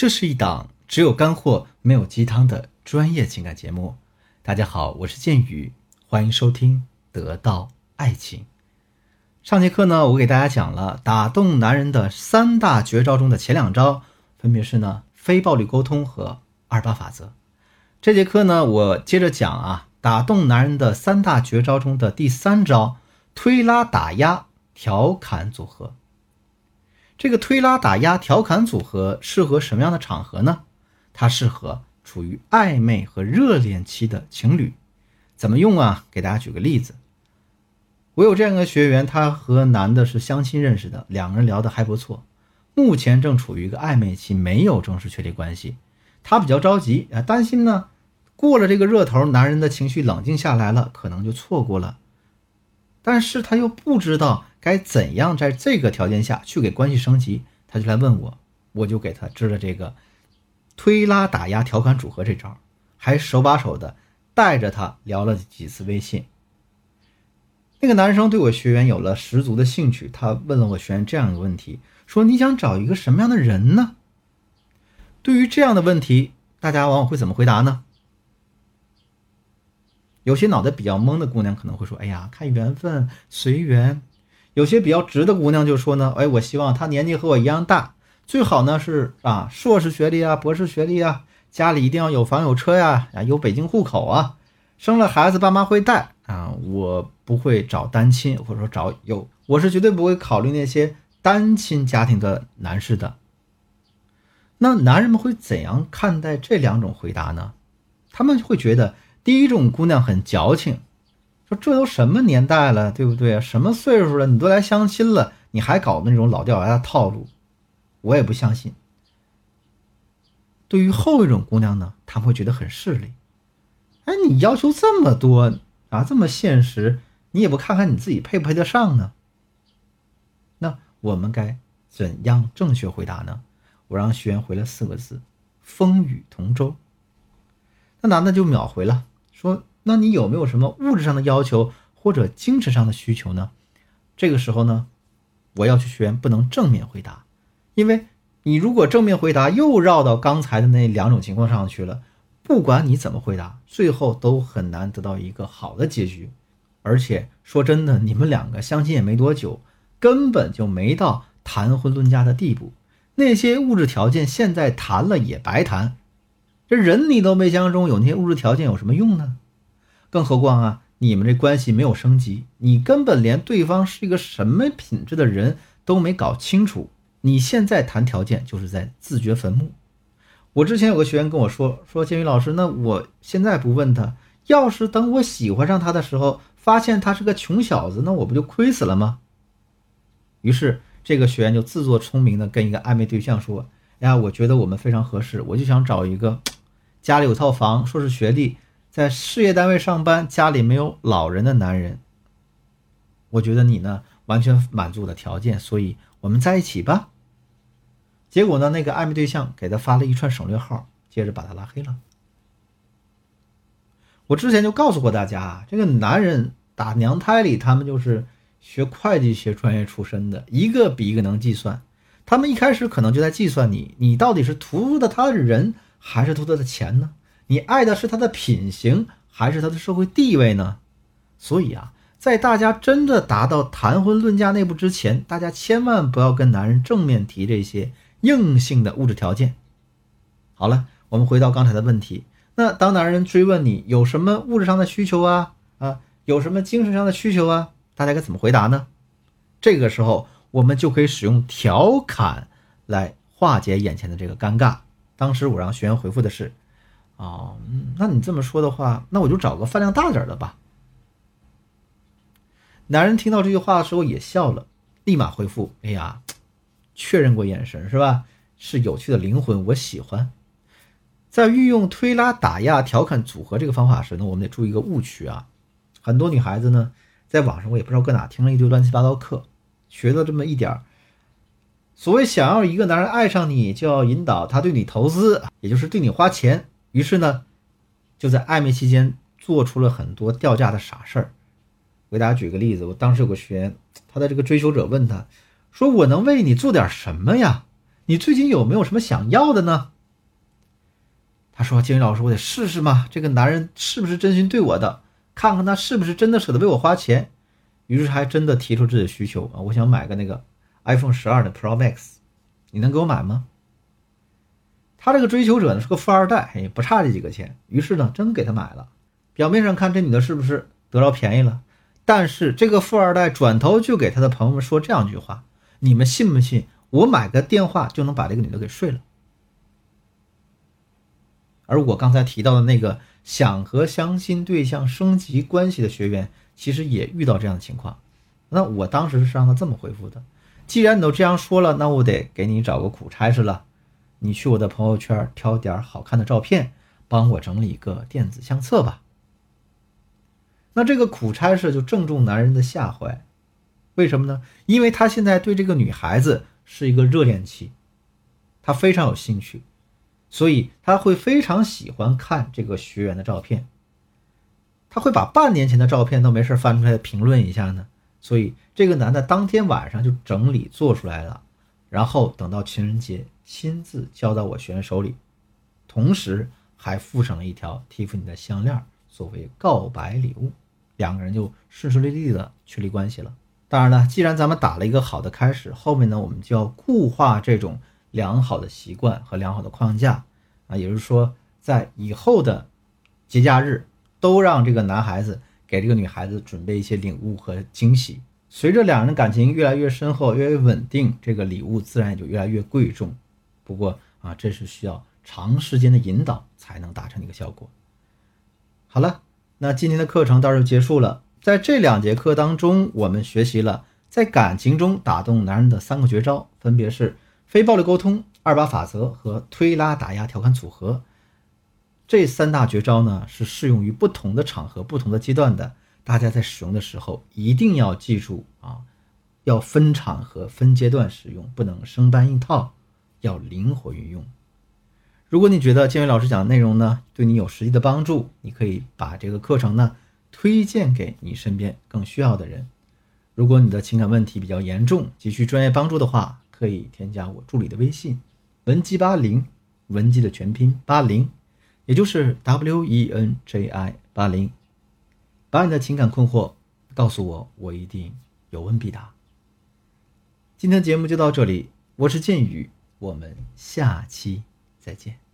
这是一档只有干货没有鸡汤的专业情感节目。大家好，我是剑宇，欢迎收听《得到爱情》。上节课呢，我给大家讲了打动男人的三大绝招中的前两招，分别是呢非暴力沟通和二八法则。这节课呢，我接着讲啊打动男人的三大绝招中的第三招推拉打压调侃组合。这个推拉打压调侃组合适合什么样的场合呢？它适合处于暧昧和热恋期的情侣。怎么用啊？给大家举个例子。我有这样一个学员，他和男的是相亲认识的，两个人聊得还不错，目前正处于一个暧昧期，没有正式确立关系。他比较着急啊，担心呢，过了这个热头，男人的情绪冷静下来了，可能就错过了。但是他又不知道。该怎样在这个条件下去给关系升级？他就来问我，我就给他支了这个推拉打压调侃组合这招，还手把手的带着他聊了几次微信。那个男生对我学员有了十足的兴趣，他问了我学员这样一个问题：说你想找一个什么样的人呢？对于这样的问题，大家往往会怎么回答呢？有些脑袋比较懵的姑娘可能会说：哎呀，看缘分，随缘。有些比较直的姑娘就说呢，哎，我希望他年纪和我一样大，最好呢是啊硕士学历啊，博士学历啊，家里一定要有房有车呀，啊有北京户口啊，生了孩子爸妈会带啊，我不会找单亲或者说找有，我是绝对不会考虑那些单亲家庭的男士的。那男人们会怎样看待这两种回答呢？他们会觉得第一种姑娘很矫情。说这都什么年代了，对不对？什么岁数了，你都来相亲了，你还搞那种老掉牙的套路，我也不相信。对于后一种姑娘呢，他们会觉得很势利。哎，你要求这么多啊，这么现实，你也不看看你自己配不配得上呢？那我们该怎样正确回答呢？我让学员回了四个字：风雨同舟。那男的就秒回了，说。那你有没有什么物质上的要求或者精神上的需求呢？这个时候呢，我要求学员不能正面回答，因为你如果正面回答，又绕到刚才的那两种情况上去了。不管你怎么回答，最后都很难得到一个好的结局。而且说真的，你们两个相亲也没多久，根本就没到谈婚论嫁的地步。那些物质条件现在谈了也白谈，这人你都没相中，有那些物质条件有什么用呢？更何况啊，你们这关系没有升级，你根本连对方是一个什么品质的人都没搞清楚。你现在谈条件就是在自掘坟墓。我之前有个学员跟我说说，建宇老师，那我现在不问他，要是等我喜欢上他的时候，发现他是个穷小子，那我不就亏死了吗？于是这个学员就自作聪明的跟一个暧昧对象说：“呀，我觉得我们非常合适，我就想找一个家里有套房、硕士学历。”在事业单位上班，家里没有老人的男人，我觉得你呢完全满足我的条件，所以我们在一起吧。结果呢，那个暧昧对象给他发了一串省略号，接着把他拉黑了。我之前就告诉过大家啊，这个男人打娘胎里，他们就是学会计学专业出身的，一个比一个能计算。他们一开始可能就在计算你，你到底是图的他的人，还是图他的钱呢？你爱的是他的品行还是他的社会地位呢？所以啊，在大家真的达到谈婚论嫁那步之前，大家千万不要跟男人正面提这些硬性的物质条件。好了，我们回到刚才的问题，那当男人追问你有什么物质上的需求啊啊，有什么精神上的需求啊，大家该怎么回答呢？这个时候，我们就可以使用调侃来化解眼前的这个尴尬。当时我让学员回复的是。哦，那你这么说的话，那我就找个饭量大点的吧。男人听到这句话的时候也笑了，立马回复：“哎呀，确认过眼神是吧？是有趣的灵魂，我喜欢。”在运用推拉、打压、调侃组合这个方法时呢，我们得注意一个误区啊。很多女孩子呢，在网上我也不知道搁哪听了一堆乱七八糟课，学了这么一点儿。所谓想要一个男人爱上你，就要引导他对你投资，也就是对你花钱。于是呢，就在暧昧期间做出了很多掉价的傻事儿。我给大家举个例子，我当时有个学员，他的这个追求者问他，说：“我能为你做点什么呀？你最近有没有什么想要的呢？”他说：“金宇老师，我得试试嘛，这个男人是不是真心对我的？看看他是不是真的舍得为我花钱。”于是还真的提出自己的需求啊，我想买个那个 iPhone 十二的 Pro Max，你能给我买吗？他这个追求者呢是个富二代，也不差这几个钱，于是呢真给他买了。表面上看这女的是不是得着便宜了？但是这个富二代转头就给他的朋友们说这样一句话：“你们信不信？我买个电话就能把这个女的给睡了？”而我刚才提到的那个想和相亲对象升级关系的学员，其实也遇到这样的情况。那我当时是让他这么回复的：既然你都这样说了，那我得给你找个苦差事了。你去我的朋友圈挑点好看的照片，帮我整理一个电子相册吧。那这个苦差事就正中男人的下怀，为什么呢？因为他现在对这个女孩子是一个热恋期，他非常有兴趣。所以他会非常喜欢看这个学员的照片，他会把半年前的照片都没事翻出来评论一下呢。所以这个男的当天晚上就整理做出来了，然后等到情人节亲自交到我学员手里，同时还附上了一条蒂芙尼的项链作为告白礼物，两个人就顺顺利利的确立关系了。当然了，既然咱们打了一个好的开始，后面呢我们就要固化这种。良好的习惯和良好的框架啊，也就是说，在以后的节假日，都让这个男孩子给这个女孩子准备一些礼物和惊喜。随着两人的感情越来越深厚、越来越稳定，这个礼物自然也就越来越贵重。不过啊，这是需要长时间的引导才能达成一个效果。好了，那今天的课程到这就结束了。在这两节课当中，我们学习了在感情中打动男人的三个绝招，分别是。非暴力沟通、二八法则和推拉打压条款组合，这三大绝招呢是适用于不同的场合、不同的阶段的。大家在使用的时候一定要记住啊，要分场合、分阶段使用，不能生搬硬套，要灵活运用。如果你觉得建伟老师讲的内容呢对你有实际的帮助，你可以把这个课程呢推荐给你身边更需要的人。如果你的情感问题比较严重，急需专业帮助的话，可以添加我助理的微信，文姬八零，文姬的全拼八零，也就是 W E N J I 八零，把你的情感困惑告诉我，我一定有问必答。今天节目就到这里，我是剑宇，我们下期再见。